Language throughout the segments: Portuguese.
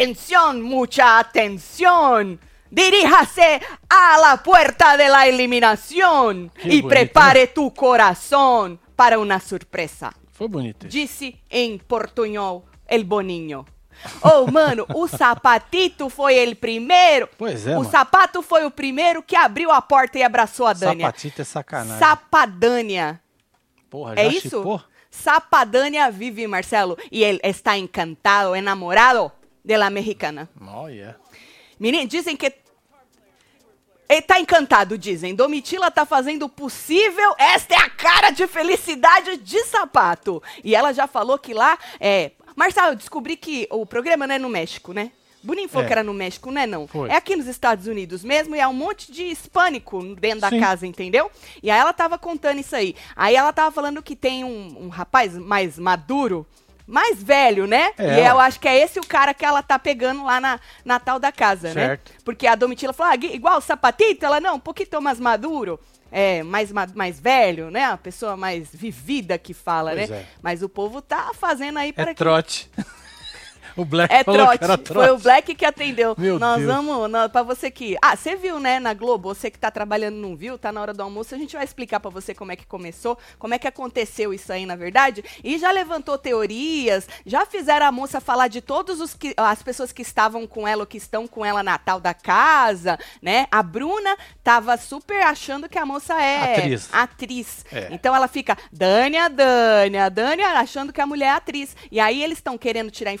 Atenção, mucha atenção! Diríjase a la puerta de la eliminación Que e bonito, prepare tu coração para uma surpresa. Foi bonito. isso. Disse em portunhol el Boninho. Oh, mano, o sapatito foi o primeiro. Pois é, O mano. sapato foi o primeiro que abriu a porta e abraçou a Dânia. Sapatito é sacanagem. Sapadânia. Porra, já É isso? chipou? Sapadânia vive, Marcelo. E ele está encantado, enamorado de la mexicana. Olha. Menino, dizem que. Ele tá encantado, dizem. Domitila tá fazendo o possível. Esta é a cara de felicidade de sapato. E ela já falou que lá é. Marcelo, eu descobri que o programa não é no México, né? Boninho falou É. que era no México, não é não. Foi. É aqui nos Estados Unidos mesmo e é um monte de hispânico dentro da Sim. casa, entendeu? E aí ela tava contando isso aí. Aí ela tava falando que tem um, um rapaz mais maduro, mais velho, né? É, e eu acho que é esse o cara que ela tá pegando lá na, na tal da casa, Certo. né? Porque a Domitila falou, ah, igual o sapatito? Ela, não, um pouquinho mais maduro. É, mais, ma- mais velho, né? A pessoa mais vivida que fala, Pois né? é. Mas o povo tá fazendo aí para É que trote. O Black é falou trote. que era trote. Foi o Black que atendeu. Meu Nós Deus. vamos, nós, pra você que. Ah, você viu, né, na Globo? Você que tá trabalhando não viu, tá na hora do almoço. A gente vai explicar pra você como é que começou, como é que aconteceu isso aí, na verdade. E já levantou teorias, já fizeram a moça falar de todos os que. as pessoas que estavam com ela ou que estão com ela na tal da casa, né? A Bruna tava super achando que a moça é Atriz. atriz. É. Então ela fica, Dânia, Dânia, Dânia, achando que a mulher é atriz. E aí eles estão querendo tirar a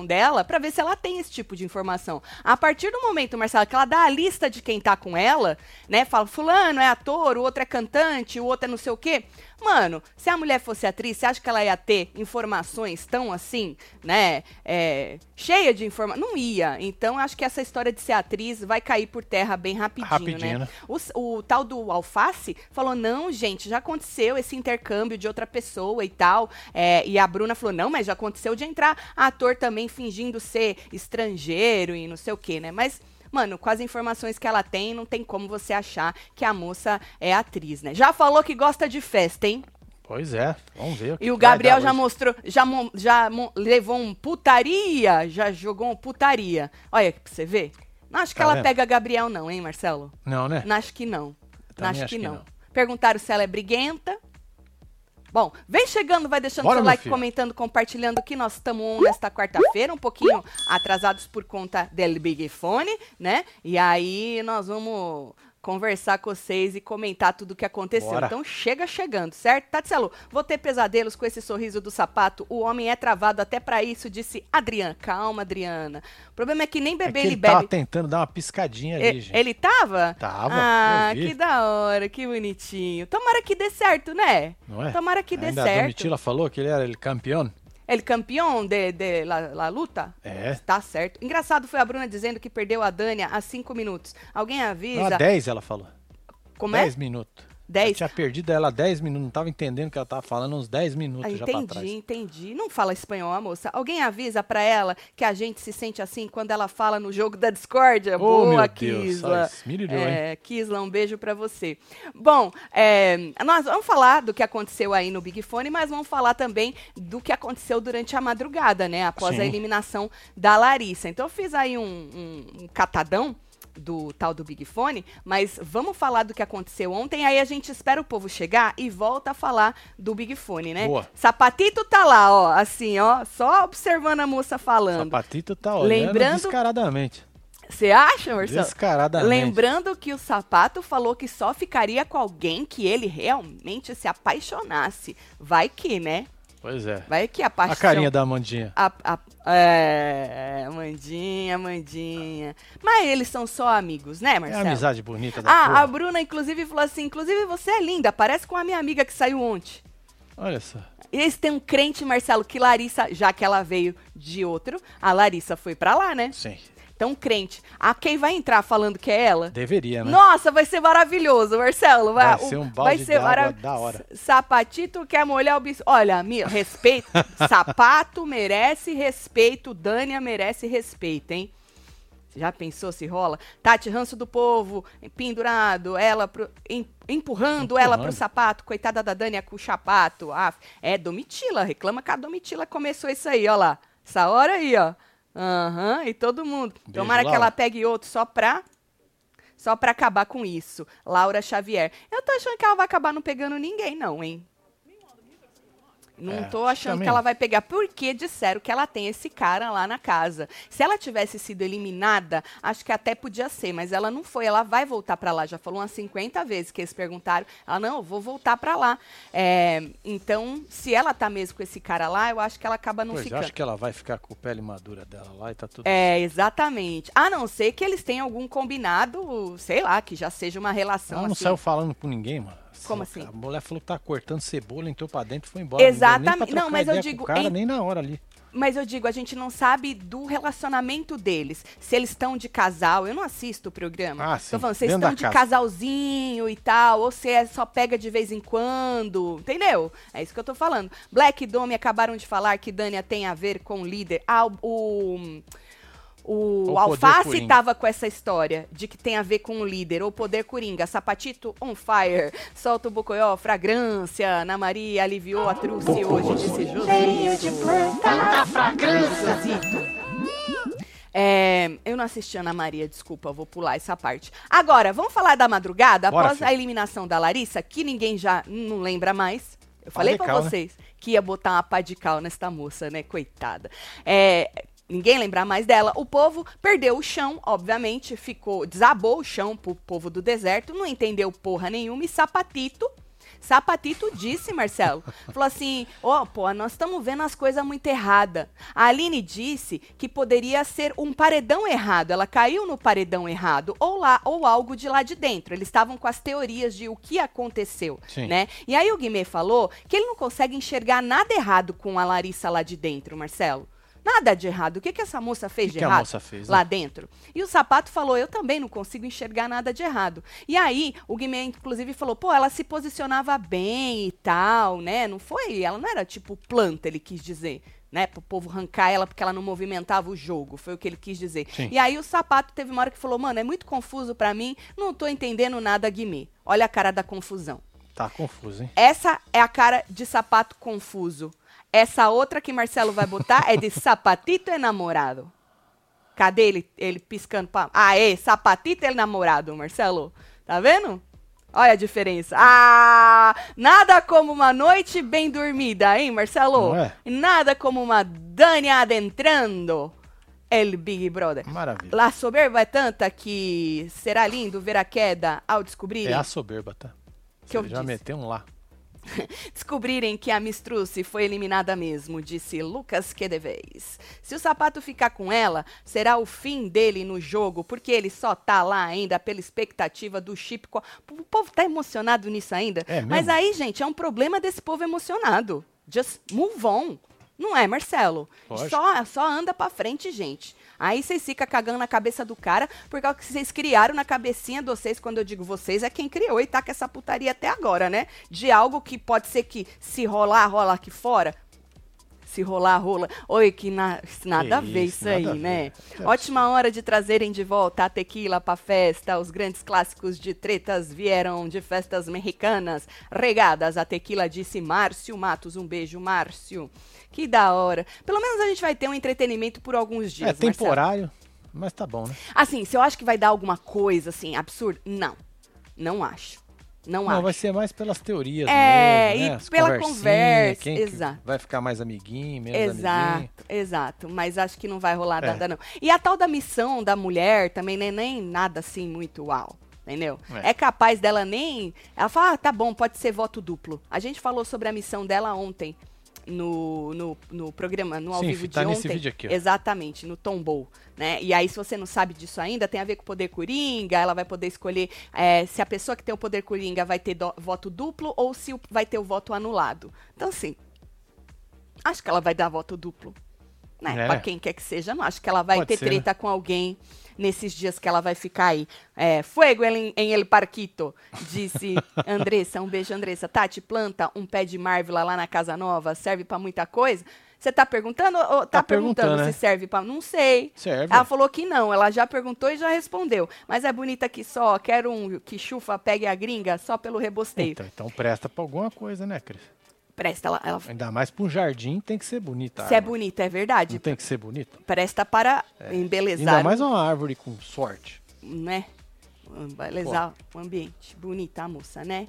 informação dela pra ver se ela tem esse tipo de informação. A partir do momento, Marcela, que ela dá a lista de quem tá com ela, né? Fala, fulano é ator, o outro é cantante, o outro é não sei o quê. Mano, se a mulher fosse atriz, você acha que ela ia ter informações tão assim, né? É, cheia de informação? Não ia. Então, acho que essa história de ser atriz vai cair por terra bem rapidinho, Rapidinho, né? né? O, o tal do Alface falou: não, gente, já aconteceu esse intercâmbio de outra pessoa e tal. É, e a Bruna falou: não, mas já aconteceu de entrar ator também fingindo ser estrangeiro e não sei o quê, né? Mas. Mano, com as informações que ela tem, não tem como você achar que a moça é atriz, né? Já falou que gosta de festa, hein? Pois é, vamos ver. E o que vai Gabriel já hoje. mostrou, já, já levou um putaria, já jogou um putaria. Olha aqui pra você ver. Não acho que Tá ela vendo? pega Gabriel, não, hein, Marcelo? Não, né? Não acho que não. Também acho, acho que, que não. não. Perguntaram se ela é briguenta. Bom, vem chegando, vai deixando Bora, seu like, filho. comentando, compartilhando que nós estamos nesta quarta-feira, um pouquinho atrasados por conta del Big Fone, né? E aí nós vamos conversar com vocês e comentar tudo o que aconteceu. Bora. Então chega chegando, certo? Tatselo, vou ter pesadelos com esse sorriso do sapato. O homem é travado até pra isso, disse Adriana. Calma, Adriana. O problema é que nem É beber que ele ele tava bebe. tentando dar uma piscadinha ali, E- gente. Ele tava? Tava, Ah, que da hora, que bonitinho. Tomara que dê certo, né? Não é? Tomara que dê Ainda A certo. Domitila falou que ele era ele campeão. Ele campeão de, de la, la luta? É. Tá certo. Engraçado foi a Bruna dizendo que perdeu a Dânia há cinco minutos. Alguém avisa. Não, 10 ela falou. Como é? 10 minutos. 10. Eu tinha perdido ela 10 minutos, não tava entendendo o que ela tava falando uns 10 minutos Ah, já pra entendi, trás. entendi. Não fala espanhol, a moça. Alguém avisa pra ela que a gente se sente assim quando ela fala no jogo da discórdia? Oh, Boa, meu Deus, Kisla. só esmirilhou, hein? É, Kisla, um beijo pra você. Bom, é, nós vamos falar do que aconteceu aí no Big Fone, mas vamos falar também do que aconteceu durante a madrugada, né? Após a Sim. eliminação da Larissa. Então eu fiz aí um, um- um catadão do tal do Big Fone, mas vamos falar do que aconteceu ontem, aí a gente espera o povo chegar e volta a falar do Big Fone, né? Boa. Sapatito tá lá, ó, assim, ó, só observando a moça falando. Sapatito tá olhando Lembrando- descaradamente. Você acha, Marcelo? Descaradamente. Lembrando que o sapato falou que só ficaria com alguém que ele realmente se apaixonasse. Vai que, né? Pois é. Vai que a paixão. A carinha da Amandinha. A, a, é, Mandinha, Mandinha. Mas eles são só amigos, né, É Marcelo? a amizade bonita da Ah, porra. a Bruna, inclusive, falou assim: inclusive você é linda, parece com a minha amiga que saiu ontem. Olha só. E eles têm um crente, Marcelo, que Larissa, já que ela veio de outro, a Larissa foi pra lá, né? Sim. Então, crente. A quem vai entrar falando que é ela? Deveria, né? Nossa, vai ser maravilhoso, Marcelo. Vai, Vai ser um balde vai ser d'água mara- da hora. Sapatito quer molhar o biscoito. Olha, mi- respeito. Sapato merece respeito. Dânia merece respeito, hein? Já pensou se rola? Tati, ranço do povo, pendurado, ela pro- em- empurrando ela pro Empurrando. sapato. Coitada da Dânia com o chapato. Ah, é Domitila, reclama que a Domitila começou isso aí, ó lá. Essa hora aí, ó. Aham, e todo mundo. Beijo, Tomara que Laura. ela pegue outro só pra. Só pra acabar com isso. Laura Xavier. Eu tô achando que ela vai acabar não pegando ninguém, não, hein? Não É, tô achando também. que ela vai pegar, porque disseram que ela tem esse cara lá na casa. Se ela tivesse sido eliminada, acho que até podia ser, mas ela não foi. Ela vai voltar pra lá. Já falou umas 50 vezes que eles perguntaram. Ela, não, eu vou voltar pra lá. É, então, se ela tá mesmo com esse cara lá, eu acho que ela acaba não Pois, eu ficando. acho que ela vai ficar com a pele madura dela lá e tá tudo. É, exatamente. A não ser que eles tenham algum combinado, sei lá, que já seja uma relação Ela não assim. saiu falando com ninguém, mano. Como A assim? mulher falou que tá cortando cebola, entrou pra dentro e foi embora. Exatamente. Não, mas eu digo, cara, em- nem na hora ali. Mas eu digo, a gente não sabe do relacionamento deles. Se eles estão de casal, eu não assisto o programa. Ah, sim, Tô falando, vocês estão de casa. casalzinho e tal, ou se é só pega de vez em quando, entendeu? É isso que eu tô falando. Black e Domi acabaram de falar que Dânia tem a ver com o líder. Ah, o... o o O Alface Coringa. tava com essa história de que tem a ver com o líder, ou poder coringa, sapatito on fire, solta o bocoió, fragrância, Ana Maria aliviou a truce hoje, disse Josito. Josito. É, eu não assisti Ana Maria, desculpa, vou pular essa parte. Agora, vamos falar da madrugada, Bora, após filho. a eliminação da Larissa, que ninguém já não lembra mais. Eu falei de pra cal, né? vocês que ia botar uma pá de cal nesta moça, né? Coitada. É, ninguém lembrar mais dela. O povo perdeu o chão, obviamente, ficou, desabou o chão pro povo do deserto, não entendeu porra nenhuma e sapatito. Sapatito disse, Marcelo, falou assim: Ó, pô, nós estamos vendo as coisas muito erradas. A Aline disse que poderia ser um paredão errado. Ela caiu no paredão errado, ou lá, ou algo de lá de dentro. Eles estavam com as teorias de o que aconteceu, Sim. né? E aí o Guimê falou que ele não consegue enxergar nada errado com a Larissa lá de dentro, Marcelo. Nada de errado. O que, que essa moça fez que de que a errado moça fez, né? lá dentro? E o sapato falou: Eu também não consigo enxergar nada de errado. E aí, o Guimê, inclusive, falou: Pô, ela se posicionava bem e tal, né? Não foi. Ela não era tipo planta, ele quis dizer. Né, pro povo arrancar ela porque ela não movimentava o jogo, foi o que ele quis dizer. Sim. E aí o sapato teve uma hora que falou: Mano, é muito confuso pra mim, não tô entendendo nada, Guimê. Olha a cara da confusão. Tá confuso, hein? Essa é a cara de sapato confuso. Essa outra que Marcelo vai botar é de sapatito enamorado. Cadê ele, ele piscando pra... Aê, sapatito enamorado, Marcelo. Tá vendo? Olha a diferença. Ah, nada como uma noite bem dormida, hein, Marcelo? Não é? Nada como uma Dani adentrando el Big Brother. Maravilha. La soberba é tanta que será lindo ver a queda ao descobrirem É a soberba, tá? Que eu Você já disse. meteu um lá. Descobrirem que a Mistruce foi eliminada mesmo, disse Lucas Quedevez. Se o sapato ficar com ela, será o fim dele no jogo, porque ele só tá lá ainda pela expectativa do chip. O povo tá emocionado nisso ainda. É? Mas aí, gente, é um problema desse povo emocionado. Just move on. Não é, Marcelo? Lógico. Só, só anda pra frente, gente. Aí vocês ficam cagando na cabeça do cara, porque é o que vocês criaram na cabecinha de vocês, quando eu digo vocês, é quem criou e tá com essa putaria até agora, né? De algo que pode ser que se rolar, rola aqui fora. Se rolar, rola. Oi, que na- nada a ver isso, aí, ver. né? É Ótima hora de trazerem de volta a tequila pra festa. Os grandes clássicos de tretas vieram de festas mexicanas, regadas a tequila, disse Márcio Matos. Um beijo, Márcio. Que da hora. Pelo menos a gente vai ter um entretenimento por alguns dias. é Marcelo. temporário, mas tá bom, né? Assim, se eu acho que vai dar alguma coisa assim absurda, não. Não acho. Não, Não, acho. vai ser mais pelas teorias É, mesmo, né? e As pela conversa, quem que exato. vai ficar mais amiguinho, menos Exato, amiguinho. exato. Mas acho que não vai rolar É. nada, não. E a tal da missão da mulher também nem, nem nada assim muito uau. Entendeu? É. É. capaz dela nem. Ela fala, ah, tá bom, pode ser voto duplo. A gente falou sobre a missão dela ontem no, no, no programa, no ao Sim, vivo tá de ontem. vídeo aqui, ó. Exatamente, no Tombou. Né? E aí, se você não sabe disso ainda, tem a ver com o poder coringa, ela vai poder escolher é, se a pessoa que tem o poder coringa vai ter do- voto duplo ou se o- vai ter o voto anulado. Então, assim, acho que ela vai dar voto duplo. Né? É. Pra quem quer que seja, não acho que ela vai Pode ter ser, né? treta com alguém nesses dias que ela vai ficar aí. É, fuego em, em El Parquito, disse Andressa. Um beijo, Andressa. Tati, planta um pé de Marvel lá na Casa Nova, serve pra muita coisa? Você tá perguntando ou tá, Tá perguntando, perguntando, né? se serve pra... Não sei. Serve. Ela falou que não, ela já perguntou e já respondeu. Mas é bonita que só, quero um que chufa pegue a gringa só pelo rebosteio. Então, então presta pra alguma coisa, né, Cris? Presta, ela, ela Ainda mais pra um jardim tem que ser bonita. se é árvore. bonita, é verdade. Não tem que ser bonita? Presta para Ainda embelezar, mais uma árvore com sorte. né? Embelezar o ambiente. Bonita a moça, né?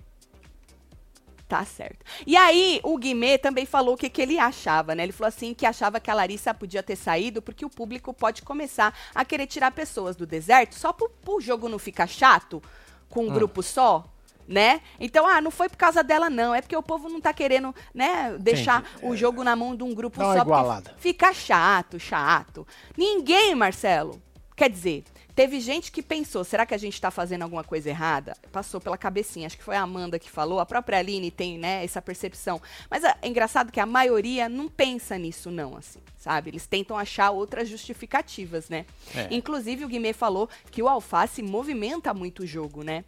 Tá certo. E aí, o Guimê também falou o que, que ele achava, né? Ele falou assim que achava que a Larissa podia ter saído porque o público pode começar a querer tirar pessoas do deserto só pro, pro jogo não ficar chato com um Hum. grupo só. Né? Então, ah, não foi por causa dela, não. É porque o povo não tá querendo, né, deixar o jogo na mão de um grupo uma só. igualada. Fica chato, chato. Ninguém, Marcelo. Quer dizer, teve gente que pensou, será que a gente tá fazendo alguma coisa errada? Passou pela cabecinha, acho que foi a Amanda que falou, a própria Aline tem, né, essa percepção. Mas é engraçado que a maioria não pensa nisso não, assim, sabe? Eles tentam achar outras justificativas, né? É. Inclusive o Guimê falou que o alface movimenta muito o jogo, né?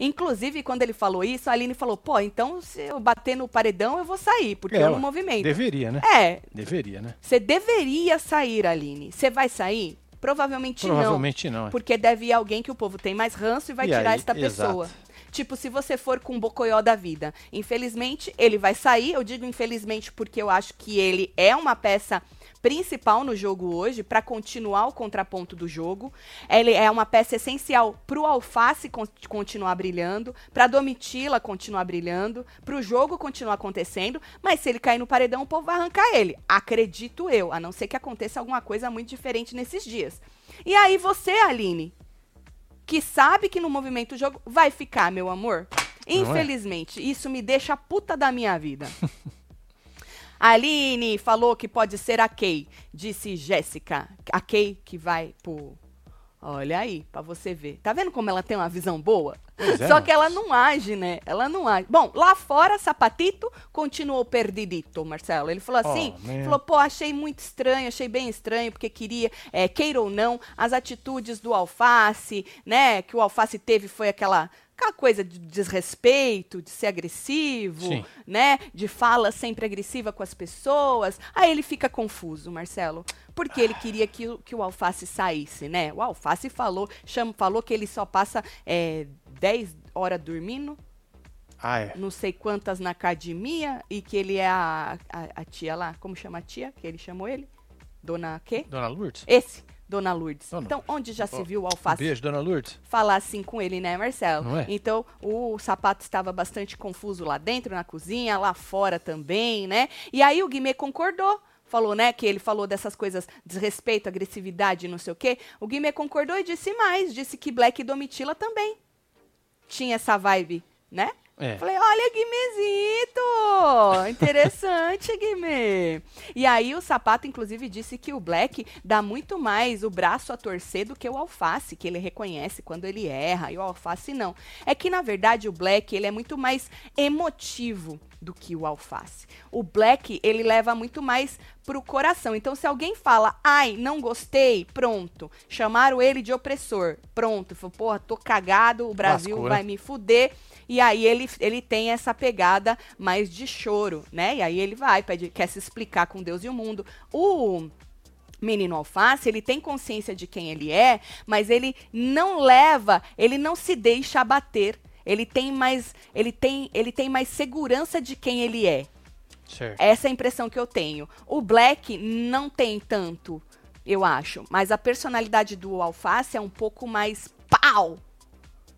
Inclusive, quando ele falou isso, a Aline falou: pô, então se eu bater no paredão, eu vou sair, porque É, eu não movimento. Deveria, né? É, Deveria, né? você deveria sair, Aline. Você vai sair? Provavelmente, Provavelmente não. não. Porque deve ir alguém que o povo tem mais ranço e vai E tirar aí, esta pessoa. exato. Tipo, se você for com o Bocoió da vida. Infelizmente, ele vai sair. Eu digo infelizmente porque eu acho que ele é uma peça principal no jogo hoje para continuar o contraponto do jogo. Ele é uma peça essencial para o Alface con- continuar brilhando, para Domitila continuar brilhando, para o jogo continuar acontecendo. Mas se ele cair no paredão, o povo vai arrancar ele. Acredito eu, a não ser que aconteça alguma coisa muito diferente nesses dias. E aí você, Aline, que sabe que no movimento do jogo vai ficar, meu amor. Não é? Infelizmente, isso me deixa a puta da minha vida. Aline falou que pode ser a Kay, disse Jéssica. A Kay que vai pro. Olha aí, pra você ver. Tá vendo como ela tem uma visão boa? É, Só que ela não age, né? Ela não age. Bom, lá fora, Sapatito continuou perdidito, Marcelo. Ele falou assim, Oh, falou, pô, achei muito estranho, achei bem estranho, porque queria, é, queira ou não, as atitudes do Alface, né? Que o Alface teve foi aquela, aquela coisa de desrespeito, de ser agressivo, Sim. né? De fala sempre agressiva com as pessoas. Aí ele fica confuso, Marcelo. Porque ele queria que, o- que o Alface saísse, né? O Alface falou, chama, falou que ele só passa é, 10 horas dormindo, Ah, é. não sei quantas na academia, e que ele é a, a, a tia lá, como chama a tia? Que ele chamou ele? Dona quê? Dona Lourdes? Esse, Dona Lourdes. Dona então, onde já se viu o Um Alface beijo, Dona Lourdes. falar assim com ele, né, Marcelo? Não é? Então, o sapato estava bastante confuso lá dentro, na cozinha, lá fora também, né? E aí o Guimê concordou. Falou, né, que ele falou dessas coisas, desrespeito, agressividade, não sei o quê. O Guimê concordou e disse mais, disse que Black e Domitila também tinha essa vibe, né? É. Falei, olha, Guimezito! Interessante, Guimê. E aí o Sapato, inclusive, disse que o Black dá muito mais o braço a torcer do que o Alface, que ele reconhece quando ele erra, e o Alface não. É que, na verdade, o Black, ele é muito mais emotivo do que o Alface. O Black, ele leva muito mais pro coração. Então, se alguém fala, ai, não gostei, pronto. Chamaram ele de opressor, pronto. Falou, porra, tô cagado, o Brasil né? vai me fuder. E aí ele, ele tem essa pegada mais de choro, né? E aí ele vai, pede, quer se explicar com Deus e o mundo. O menino alface, ele tem consciência de quem ele é, mas ele não leva, ele não se deixa abater. Ele tem mais, ele tem, ele tem mais segurança de quem ele é. Certo. Essa é a impressão que eu tenho. O Black não tem tanto, eu acho. Mas a personalidade do Alface é um pouco mais pau.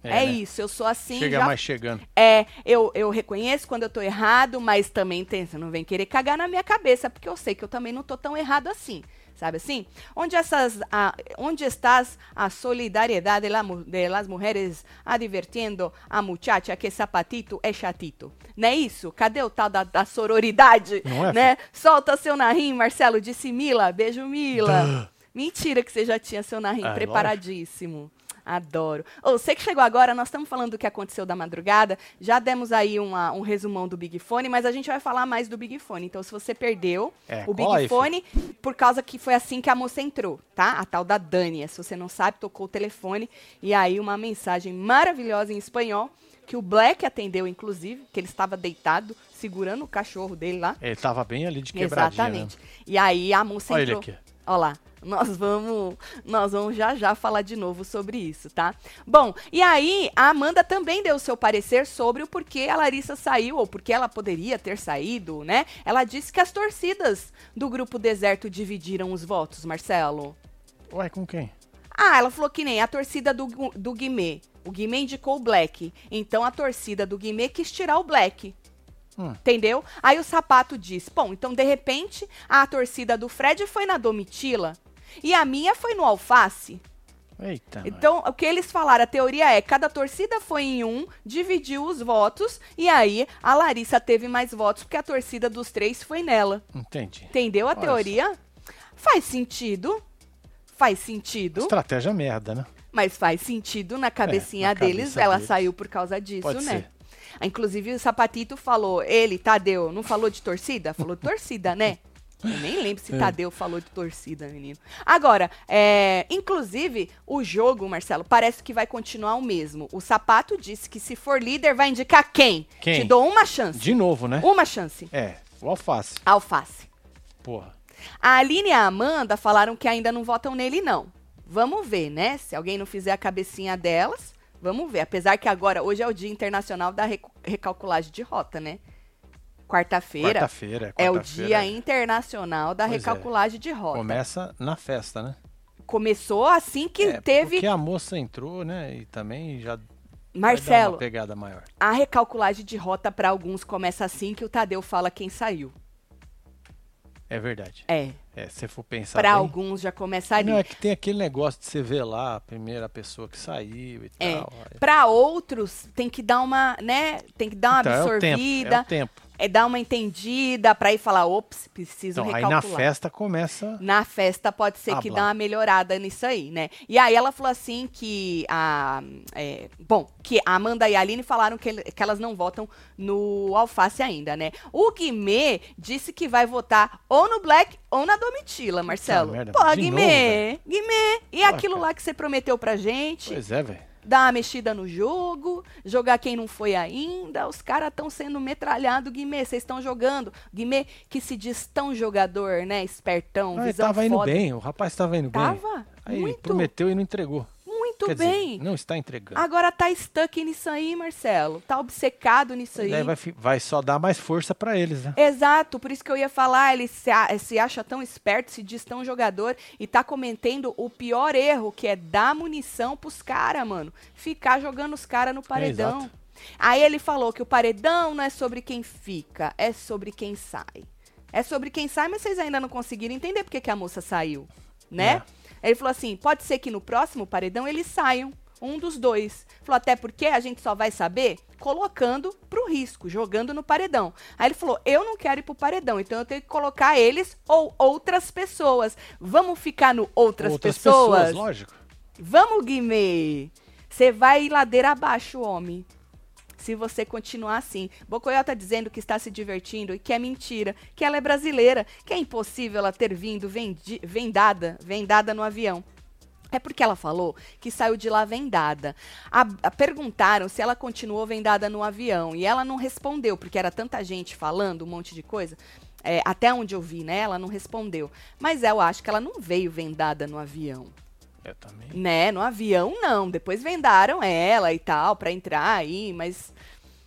É, né? isso, eu sou assim. Chega já mais chegando. é, eu, eu reconheço quando eu tô errado, mas também tem, você não vem querer cagar na minha cabeça, porque eu sei que eu também não tô tão errado assim. Sabe assim? Onde essas a, onde estás a solidariedade de, la de las mujeres advertindo a muchacha que sapatito é chatito? Não é isso? Cadê o tal da, da sororidade? Não é, né? Solta seu narrim, Marcelo, disse Mila. Beijo, Mila. Mentira que você já tinha seu narrim Ah, preparadíssimo. Adoro. Ô, você que chegou agora, nós estamos falando do que aconteceu da madrugada. Já demos aí uma- um resumão do Big Fone, mas a gente vai falar mais do Big Fone. Então, se você perdeu É, o Big Fone, por causa que foi assim que a moça entrou, tá? A tal da Dânia. Se você não sabe, tocou o telefone e aí uma mensagem maravilhosa em espanhol que o Black atendeu, inclusive, que ele estava deitado, segurando o cachorro dele lá. Ele tava bem ali de quebradinha. Exatamente. E aí a moça Olha ele entrou. aqui. Ó lá. Nós vamos, nós vamos já já falar de novo sobre isso, tá? Bom, e aí a Amanda também deu seu parecer sobre o porquê a Larissa saiu ou porque ela poderia ter saído, né? Ela disse que as torcidas do grupo Deserto dividiram os votos, Marcelo. Ué, com quem? Ah, ela falou que nem a torcida do, do Guimê. O Guimê indicou o Black. Então a torcida do Guimê quis tirar o Black. Hum. Entendeu? Aí o sapato disse: Bom, então de repente a torcida do Fred foi na Domitila e a minha foi no Alface. Eita. Então, o que eles falaram, a teoria é, cada torcida foi em um, dividiu os votos, e aí a Larissa teve mais votos, porque a torcida dos três foi nela. Entendi. Entendeu a Olha teoria? Faz sentido. Faz sentido. Estratégia merda, né? Mas faz sentido na cabecinha na deles, cabeça ela deles. saiu por causa disso, Pode né? ser. Inclusive, o Sapatito falou, ele, Tadeu, não falou de torcida? Falou de torcida, né? Eu nem lembro se É. Tadeu falou de torcida, menino. Agora, é, inclusive, o jogo, Marcelo, parece que vai continuar o mesmo. O Sapato disse que se for líder, vai indicar quem? Quem? Te dou uma chance. De novo, né? Uma chance. É, o alface. Alface. Porra. A Aline e a Amanda falaram que ainda não votam nele, não. Vamos ver, né? Se alguém não fizer a cabecinha delas, vamos ver. Apesar que agora, hoje é o Dia Internacional da Recalculagem de Rota, né? Quarta-feira Quarta-feira. é o. Dia Internacional da Pois é. Recalculagem de Rota. Começa na festa, né? Começou assim que É, teve. Porque a moça entrou, né? E também já Marcelo, uma pegada maior. a recalculagem de rota para alguns começa assim que o Tadeu fala quem saiu. É verdade. É. É, se for pensar Para alguns já começa ali. Não, é que tem aquele negócio de você ver lá a primeira pessoa que saiu e É. tal. Aí- Para outros, tem que dar uma, né? Tem que dar uma Então, é o tempo, absorvida, é o tempo. é dar uma entendida para ir falar, ops, preciso Então, aí recalcular. na festa começa. Na festa pode ser que dá uma melhorada nisso aí, né? E aí ela falou assim que a. é, bom, que a Amanda e a Aline falaram que, que elas não votam no Alface ainda, né? O Guimê disse que vai votar ou no Black ou na Domitila, Marcelo. merda, Pô, Guimê, Guimê. E Pô, aquilo cara. lá que você prometeu pra gente? Pois é, velho. dar uma mexida no jogo, jogar quem não foi ainda. Os caras estão sendo metralhados, Guimê. Vocês estão jogando. Guimê, que se diz tão jogador, né? Espertão, ele visão tava indo foda. bem, o rapaz tava indo bem. Tava Aí muito, prometeu e não entregou. Muito Quer bem. dizer, não está entregando. Agora tá stuck nisso aí, Marcelo. Tá obcecado nisso aí. Vai, vai só dar mais força pra eles, né? Exato, por isso que eu ia falar, ele se, se acha tão esperto, se diz tão jogador e tá cometendo o pior erro, que é dar munição pros caras, mano. Ficar jogando os caras no paredão. exato. Aí ele falou que o paredão não é sobre quem fica, é sobre quem sai. É sobre quem sai, mas vocês ainda não conseguiram entender porque que a moça saiu, né? Ele falou assim, pode ser que no próximo paredão eles saiam, um dos dois. Falou, até porque a gente só vai saber colocando pro risco, jogando no paredão. Aí ele falou, eu não quero ir pro paredão, então eu tenho que colocar eles ou outras pessoas. Vamos ficar no outras, pessoas? lógico. Vamos, Guimê! Você vai ladeira abaixo, homem. Se você continuar assim. Bocoyó tá dizendo que está se divertindo e que é mentira, que ela é brasileira, que é impossível ela ter vindo vendi- vendada, vendada no avião. É porque ela falou que saiu de lá vendada. A- a- perguntaram se ela continuou vendada no avião e ela não respondeu, porque era tanta gente falando um monte de coisa. É, até onde eu vi, né? Ela não respondeu. Mas eu acho que ela não veio vendada no avião. Eu também. Né, no avião não. Depois vendaram ela e tal pra entrar aí, mas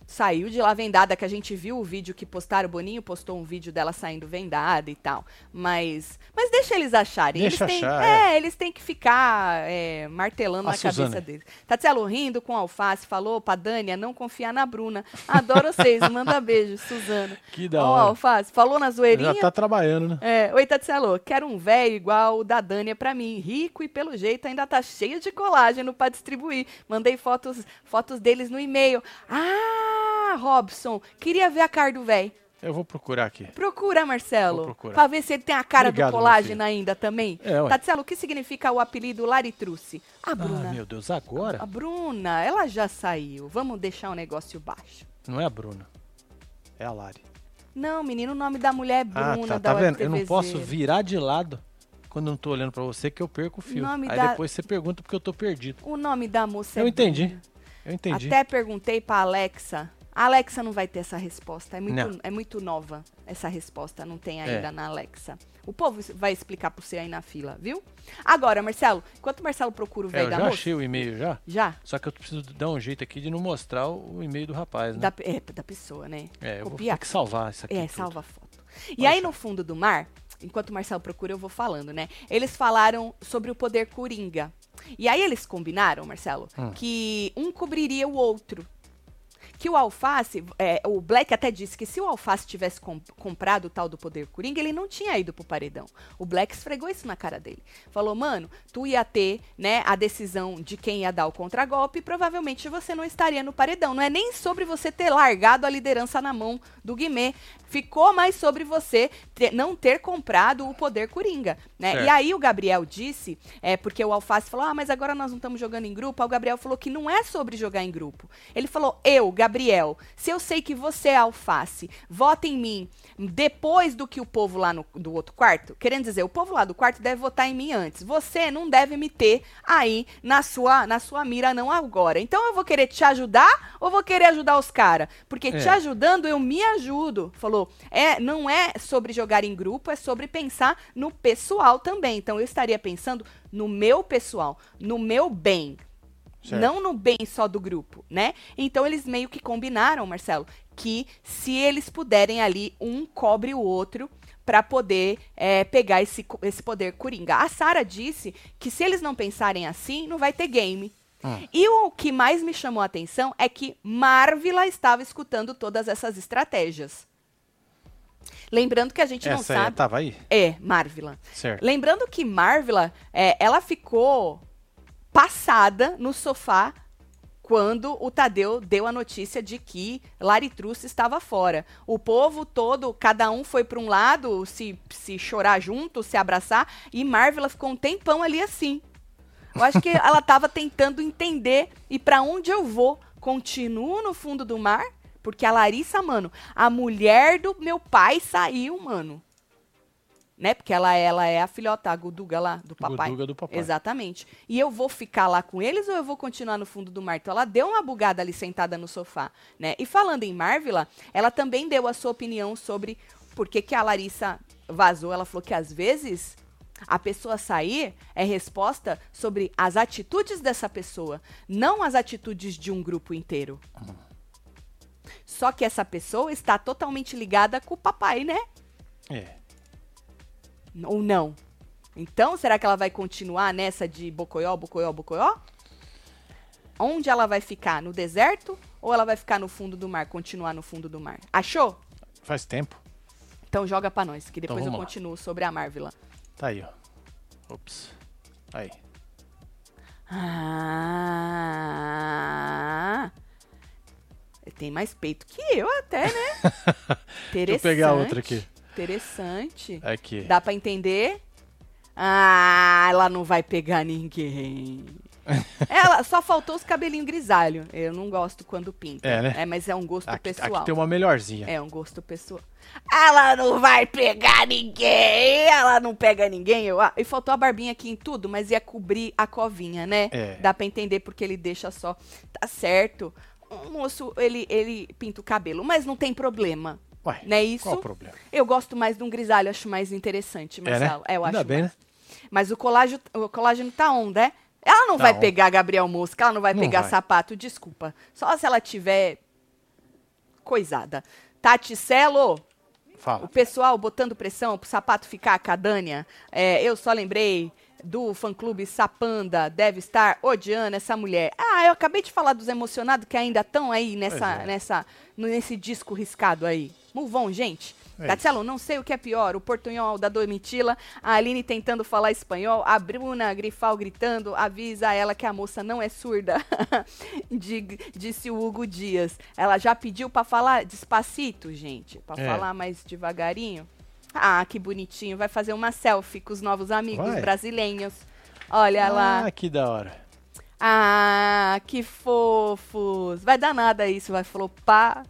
saiu de lá vendada, que a gente viu o vídeo que postaram, o Boninho postou um vídeo dela saindo vendada e tal. Mas, mas deixa eles acharem. Deixa eles têm, achar, é, eles têm que ficar é, martelando A na cabeça deles. Tatielo rindo com alface, falou pra Dânia não confiar na Bruna. Adoro vocês, manda beijo, Suzana. Que da Ó, hora. alface, falou na zoeirinha. Já tá trabalhando, né? É, oi, Tatselo, quero um velho igual o da Dânia pra mim, rico e pelo jeito ainda tá cheio de colágeno pra distribuir. Mandei fotos, fotos deles no e-mail. Ah, Robson, queria ver a cara do velho. Eu vou procurar aqui. Procura, Marcelo, Vou procurar. pra ver se ele tem a cara Obrigado, do colágeno ainda também. É, ué. Tatselo, o que significa o apelido Laritruce? A Bruna. Ah, meu Deus, agora? a Bruna, ela já saiu. Vamos deixar o negócio baixo. Não é a Bruna. É a Lari. Não, menino, o nome da mulher é Bruna, ah, tá, da tá vendo? Eu não posso virar de lado quando eu não tô olhando pra você que eu perco o fio. Nome Aí da- depois você pergunta porque eu tô perdido. O nome da moça Eu é entendi. Bruna. Eu entendi. Até perguntei pra Alexa. A Alexa não vai ter essa resposta. É muito, Não. é muito nova essa resposta. Não tem É. ainda na Alexa. O povo vai explicar pra você aí na fila, viu? Agora, Marcelo, enquanto o Marcelo procura o É, velho eu da já moça. achei o e-mail já. Já? Só que eu preciso dar um jeito aqui de não mostrar o e-mail do rapaz, né? Da, é, da pessoa, né? É, eu vou Copiar. ter que salvar isso aqui. É, tudo. salva a foto. E aí, no fundo do mar, enquanto o Marcelo procura, eu vou falando, né? Eles falaram sobre o poder coringa. E aí eles combinaram, Marcelo, Hum. que um cobriria o outro. Que o Alface, é, o Black até disse que se o Alface tivesse com- comprado o tal do poder coringa, ele não tinha ido pro paredão. O Black esfregou isso na cara dele. Falou, mano, tu ia ter, né, a decisão de quem ia dar o contragolpe e provavelmente você não estaria no paredão. Não é nem sobre você ter largado a liderança na mão do Guimê. Ficou mais sobre você ter- não ter comprado o poder coringa, né? E aí o Gabriel disse, é, porque o Alface falou, ah, mas agora nós não estamos jogando em grupo. Aí o Gabriel falou que não é sobre jogar em grupo. Ele falou, eu, Gabriel, se eu sei que você é Alface, vota em mim depois do que o povo lá no, do outro quarto, querendo dizer, o povo lá do quarto deve votar em mim antes. Você não deve me ter aí na sua, na sua mira não agora. Então eu vou querer te ajudar ou vou querer ajudar os caras? Porque te É. ajudando eu me ajudo. Falou, é, não é sobre jogar em grupo, é sobre pensar no pessoal também. Então eu estaria pensando no meu pessoal, no meu bem. Certo. Não no bem só do grupo, né? Então eles meio que combinaram, Marcelo, que se eles puderem ali, um cobre o outro para poder é, pegar esse, esse poder coringa. A Sara disse que se eles não pensarem assim, não vai ter game. Hum. E o que mais me chamou a atenção é que Marvila estava escutando todas essas estratégias. Lembrando que a gente não Essa aí sabe. tava aí? É, Marvila. Certo. Lembrando que Marvila, é, ela ficou passada no sofá quando o Tadeu deu a notícia de que Laritrus estava fora. O povo todo, cada um foi para um lado, se, se chorar junto, se abraçar, e Marvila ficou um tempão ali assim. Eu acho que ela estava tentando entender e para onde eu vou. Continuo no fundo do mar? Porque a Larissa, mano, a mulher do meu pai saiu, mano. Né? Porque ela, ela é a filhota, a Guduga lá, do papai. Guduga do papai. Exatamente. E eu vou ficar lá com eles ou eu vou continuar no fundo do mar? Então ela deu uma bugada ali sentada no sofá, né? E falando em Marvila, ela também deu a sua opinião sobre por que, que a Larissa vazou. Ela falou que às vezes a pessoa sair é resposta sobre as atitudes dessa pessoa, não as atitudes de um grupo inteiro. Só que essa pessoa está totalmente ligada com o papai, né? É. Ou não? Então, será que ela vai continuar nessa de bocoió, bocoió, bocoió? Onde ela vai ficar? No deserto? Ou ela vai ficar no fundo do mar, continuar no fundo do mar? Achou? Faz tempo. Então joga pra nós, que depois eu vamos lá. continuo sobre a Marvila. Tá aí, ó. Ops. Aí. Ah! Tem mais peito que eu até, né? Deixa eu pegar outra aqui. Interessante. Aqui. Dá pra entender? Ah, ela não vai pegar ninguém. ela só faltou os cabelinhos grisalhos. Eu não gosto quando pinta. É, né? mas é um gosto Aqui, pessoal. aqui tem uma melhorzinha. É um gosto pessoal. Ela não vai pegar ninguém. Ela não pega ninguém. Eu, ah, e faltou a barbinha aqui em tudo, mas ia cobrir a covinha, né? É. Dá pra entender porque ele deixa só. Tá certo. O moço, ele, ele pinta o cabelo, mas não tem problema. Ué, Não é isso? qual o problema? Eu gosto mais de um grisalho, acho mais interessante, É, né? Marcelo. eu Ainda acho bem, mais. né? Mas o colágeno, o colágeno tá on, né? Ela não Tá vai on. pegar Gabriel Mosca, ela não vai Não pegar vai. sapato, desculpa. Só se ela tiver coisada. Tati Celo, o Fala. pessoal botando pressão pro sapato ficar a cadânia. É, eu só lembrei do fã-clube Sapanda, deve estar odiando essa mulher. Ah, eu acabei de falar dos emocionados que ainda estão aí nessa, é. nessa, nesse disco riscado aí. Move on, gente. É Tatselo, não sei o que é pior, o portunhol da Domitila, a Aline tentando falar espanhol, a Bruna Grifal gritando, avisa ela que a moça não é surda, disse o Hugo Dias. Ela já pediu pra falar despacito, gente, Pra É. falar mais devagarinho. Ah, que bonitinho, vai fazer uma selfie com os novos amigos Vai. brasileiros. Olha lá. Ah, que da hora. Ah, que fofos. Vai dar nada isso, vai flopar.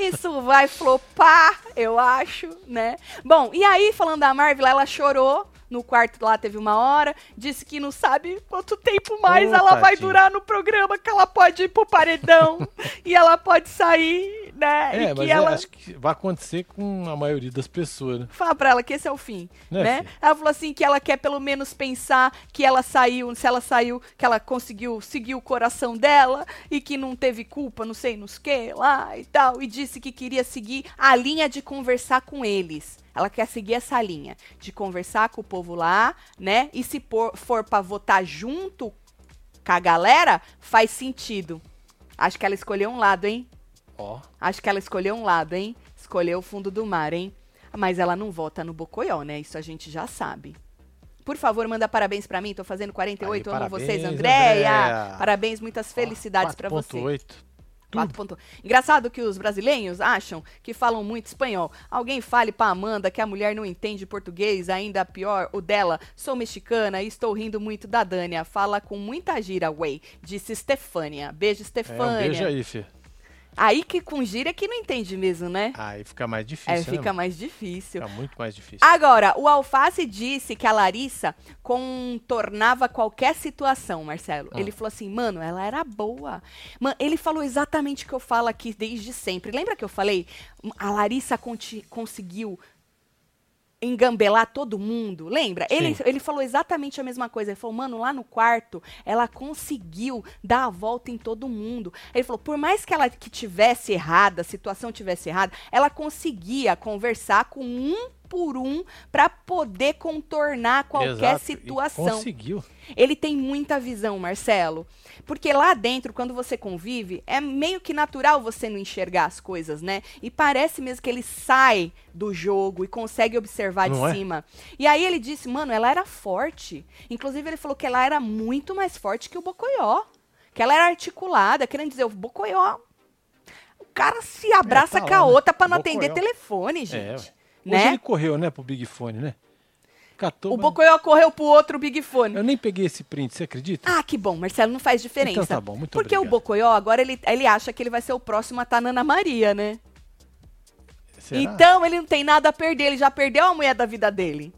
Isso vai flopar, eu acho, né? Bom, e aí, falando da Marvel, ela chorou no quarto lá teve uma hora, disse que não sabe quanto tempo mais Ô, ela vai tadinha. durar no programa, que ela pode ir pro paredão e ela pode sair, né? É, e mas que eu ela acho que vai acontecer com a maioria das pessoas, né? Fala pra ela que esse é o fim, Né, né? Ela falou assim que ela quer pelo menos pensar que ela saiu, se ela saiu, que ela conseguiu seguir o coração dela e que não teve culpa, não sei nos que lá e tal, e disse que queria seguir a linha de conversar com eles. Ela quer seguir essa linha de conversar com o povo lá, né? E se por- for pra votar junto com a galera, faz sentido. Acho que ela escolheu um lado, hein? Ó. Acho que ela escolheu um lado, hein? Escolheu o fundo do mar, hein? Mas ela não vota no Bocoió, né? Isso a gente já sabe. Por favor, manda parabéns pra mim. Tô fazendo 48, Aí, amo parabéns, vocês, Andréia. Andréia. Parabéns, muitas felicidades pra você. 4.8. 4 ponto- Engraçado que os brasileiros acham que falam muito espanhol. Alguém fale pra Amanda que a mulher não entende português, ainda pior, o dela. Sou mexicana e estou rindo muito da Dânia. Fala com muita gira, way. Disse Stefânia. Beijo, É, um Stefânia. beijo aí, filho. Aí que com gira que não entende mesmo, né? Aí fica mais difícil, É, né, fica mais difícil. Fica muito mais difícil. Agora, o Alface disse que a Larissa contornava qualquer situação, Marcelo. Ah. Ele falou assim, mano, ela era boa. Mano, ele falou exatamente o que eu falo aqui desde sempre. Lembra que eu falei? A Larissa conseguiu engambelar todo mundo, lembra? Ele, ele falou exatamente a mesma coisa. Ele falou, mano, lá no quarto, ela conseguiu dar a volta em todo mundo. Ele falou, por mais que ela que tivesse errada, a situação tivesse errada, ela conseguia conversar com um por um para poder contornar qualquer Exato, e situação. Conseguiu. Ele tem muita visão, Marcelo. Porque lá dentro, quando você convive, é meio que natural você não enxergar as coisas, né? E parece mesmo que ele sai do jogo e consegue observar Não de é? cima. E aí ele disse, mano, ela era forte. Inclusive, ele falou que ela era muito mais forte que o Bocoió. Que ela era articulada, querendo dizer, o Bocoió. O cara se abraça tá com a né? outra pra não atender Bocoió. telefone, É, gente. ué. Hoje né? ele correu, né, pro Big Fone, né? Catou, O mas- Bocoió correu pro outro Big Fone. Eu nem peguei esse print, você acredita? Ah, que bom, Marcelo, não faz diferença. Então tá bom, muito Porque o obrigado. Bocoió, agora ele, ele acha que ele vai ser o próximo a estar na Ana Maria, né? Será? Então ele não tem nada a perder, ele já perdeu a mulher da vida dele.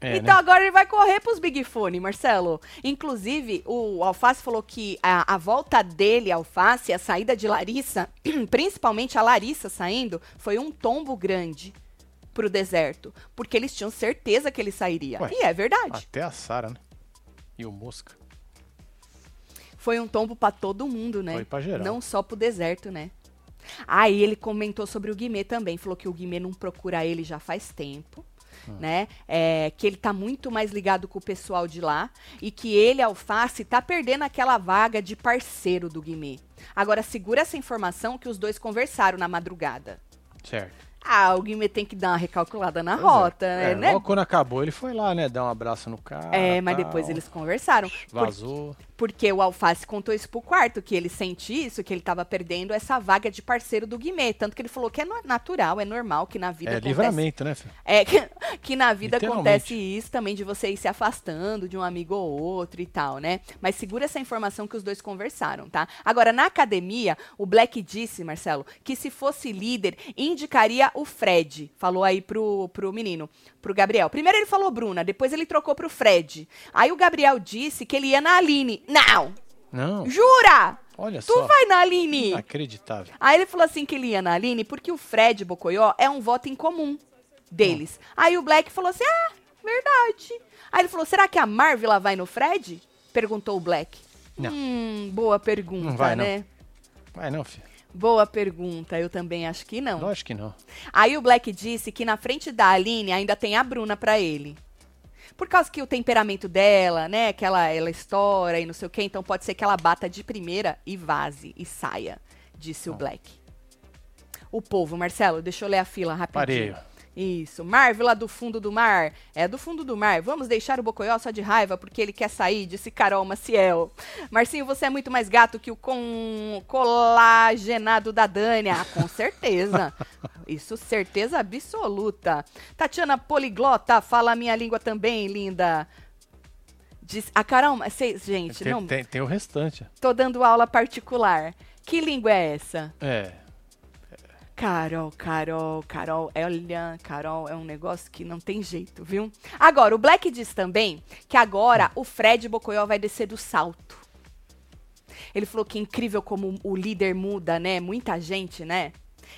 É, então né? agora ele vai correr pros Big Fone, Marcelo. Inclusive, o Alface falou que a, a volta dele, Alface, a saída de Larissa, principalmente a Larissa saindo, foi um tombo grande pro deserto. Porque eles tinham certeza que ele sairia. Ué, e é verdade. Até a Sara, né? E o Mosca. Foi um tombo pra todo mundo, né? Foi pra geral. Não só pro deserto, né? Aí ele comentou sobre o Guimê também. Falou que o Guimê não procura ele já faz tempo. Hum. Né? É, que ele tá muito mais ligado com o pessoal de lá e que ele, Alface, tá perdendo aquela vaga de parceiro do Guimê. Agora, segura essa informação que os dois conversaram na madrugada. Certo. Ah, Guimê tem que dar uma recalculada na Pois rota, é. né? É, né? Logo quando acabou, ele foi lá, né? Dar um abraço no cara. É, mas tal, depois eles conversaram. Por- Vazou. Porque o Alface contou isso pro quarto, que ele sente isso, que ele tava perdendo essa vaga de parceiro do Guimê. Tanto que ele falou que é natural, é normal que na vida É acontece. livramento, né, filho? É, que, que na vida acontece isso também, de você ir se afastando de um amigo ou outro e tal, né? Mas segura essa informação que os dois conversaram, tá? Agora, na academia, o Black disse, Marcelo, que se fosse líder, indicaria o Fred. Falou aí pro, pro menino, pro Gabriel. Primeiro ele falou Bruna, depois ele trocou pro Fred. Aí o Gabriel disse que ele ia na Aline. Não! Não, Jura? olha Tu só. vai na Aline? Inacreditável. Aí ele falou assim que ele ia na Aline porque o Fred Bocoió é um voto em comum deles. Aí o Black falou assim: ah, verdade. Aí ele falou: será que a Marvila vai no Fred? Perguntou o Black. Não. Hum, boa pergunta, Não vai, não. né? Vai não, filho. Boa pergunta, eu também acho que não. Lógico que não. Aí o Black disse que na frente da Aline ainda tem a Bruna pra ele. Por causa que o temperamento dela, né, que ela, ela estoura e não sei o quê, então pode ser que ela bata de primeira e vaze e saia, disse o Black. O povo, Marcelo, deixa eu ler a fila rapidinho. Parei. Isso. Marvel lá do fundo do mar. É do fundo do mar. Vamos deixar o Bocoió só de raiva porque ele quer sair, disse Carol Maciel. Marcinho, você é muito mais gato que o com... colagenado da Dani. Ah, com certeza. Isso, certeza absoluta. Tatiana Poliglota, fala a minha língua também, linda. Diz, a Carol, cês- gente, Tem, não, tem, tem o restante. tô dando aula particular. Que língua é essa? É. Carol, Carol, Carol, olha, Carol, é um negócio que não tem jeito, viu? Agora, o Black diz também que agora o Fred Bocoyó vai descer do salto. Ele falou que é incrível como o líder muda, né? Muita gente, né?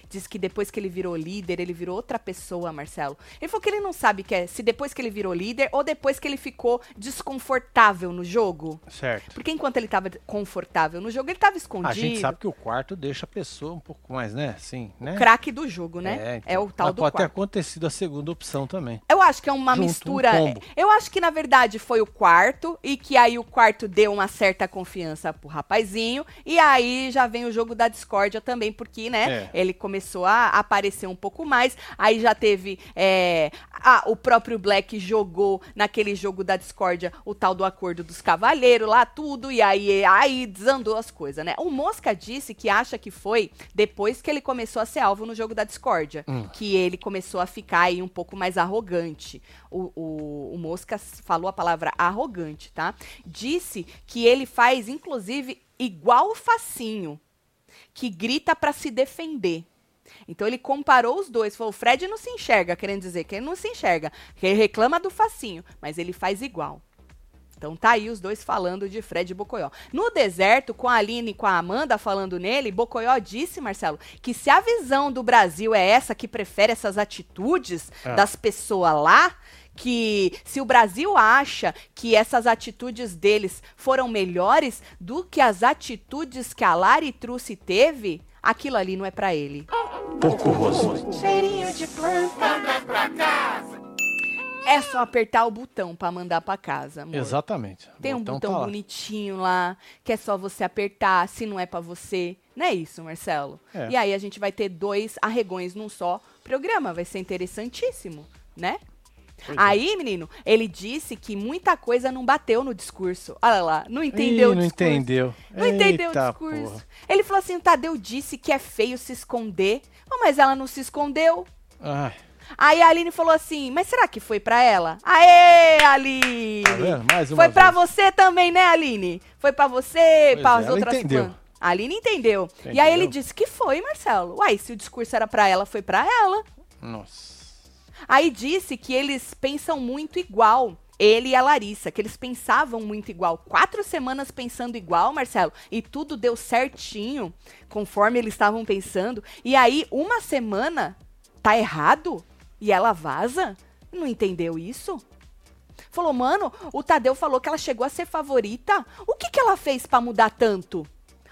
Diz que depois que ele virou líder, ele virou outra pessoa, Marcelo. Ele falou que ele não sabe que é se depois que ele virou líder ou depois que ele ficou desconfortável no jogo. Certo. Porque enquanto ele estava confortável no jogo, ele estava escondido. A gente sabe que o quarto deixa a pessoa um pouco mais, né? Sim, né? Craque do jogo, né? É, então. É o tal do pode ter quarto. acontecido a segunda opção também. Eu acho que é uma Junto, um mistura. combo. eu acho que na verdade foi o quarto e que aí o quarto deu uma certa confiança pro rapazinho e aí já vem o jogo da discórdia também, porque, né, É. ele começou a aparecer um pouco mais. Aí já teve é, ah, o próprio Black jogou naquele jogo da discórdia o tal do acordo dos cavaleiros lá tudo e aí aí desandou as coisas, né? O Mosca disse que acha que foi depois que ele começou a ser alvo no jogo da discórdia, Hum. que ele começou a ficar aí um pouco mais arrogante. O, o, o Mosca falou a palavra arrogante, tá? Disse que ele faz, inclusive, igual o Facinho, que grita pra se defender. Então ele comparou os dois. Falou, o Fred não se enxerga, querendo dizer que ele não se enxerga. Que ele reclama do Facinho, mas ele faz igual. Então tá aí os dois falando de Fred e Bocoió. No deserto, com a Aline e com a Amanda falando nele, Bocoió disse, Marcelo, que se a visão do Brasil é essa que prefere essas atitudes Ah. das pessoas lá, que se o Brasil acha que essas atitudes deles foram melhores do que as atitudes que a Lari Truce teve, aquilo ali não é pra ele. Pouco rosto. Cheirinho de planta. É só apertar o botão pra mandar pra casa, amor. Exatamente. Tem um Botão tá lá. bonitinho lá, que é só você apertar, se não é pra você. Não é isso, Marcelo? É. E aí a gente vai ter dois arregões num só programa, vai ser interessantíssimo, né? Pois é. Aí, menino, ele disse que muita coisa não bateu no discurso. Olha lá, não entendeu Ih, o não discurso. entendeu. Não entendeu Eita o discurso. porra. Ele falou assim: o Tadeu disse que é feio se esconder. Oh, mas ela não se escondeu. Ai, Aí a Aline falou assim: mas será que foi pra ela? Aê, Aline! tá? Mais uma Foi pra vez. você também, né, Aline? Foi pra você, Pois para é, as outras entendeu. fãs. A Aline entendeu. E Entendeu. aí ele disse que foi, Marcelo. Uai, se o discurso era pra ela, foi pra ela. Nossa. Aí disse que eles pensam muito igual. Ele e a Larissa, que eles pensavam muito igual. Quatro semanas pensando igual, Marcelo, e tudo deu certinho, conforme eles estavam pensando. E aí, uma semana, tá errado? E ela vaza? Não entendeu isso? Falou, mano, o Tadeu falou que ela chegou a ser favorita. O que, que ela fez pra mudar tanto?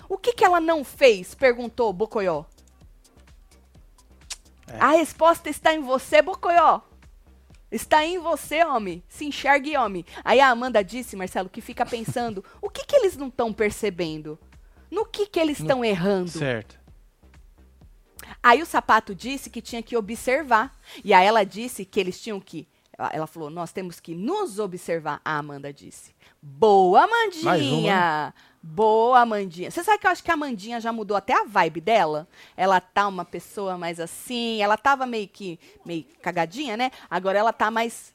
O que, que ela não fez? Perguntou Bocoió. É. A resposta está em você, Bocoió. Está em você, homem. Se enxergue, homem. Aí a Amanda disse, Marcelo, que fica pensando, o que, que eles não estão percebendo? No que, que eles estão errando? Certo. Aí o sapato disse que tinha que observar. E aí ela disse que eles tinham que. Ela falou: nós temos que nos observar. A Amanda disse. Boa, Amandinha! Boa, Amandinha. Você sabe que eu acho que a Amandinha já mudou até a vibe dela? Ela tá uma pessoa mais assim. Ela tava meio que. meio cagadinha, né? Agora ela tá mais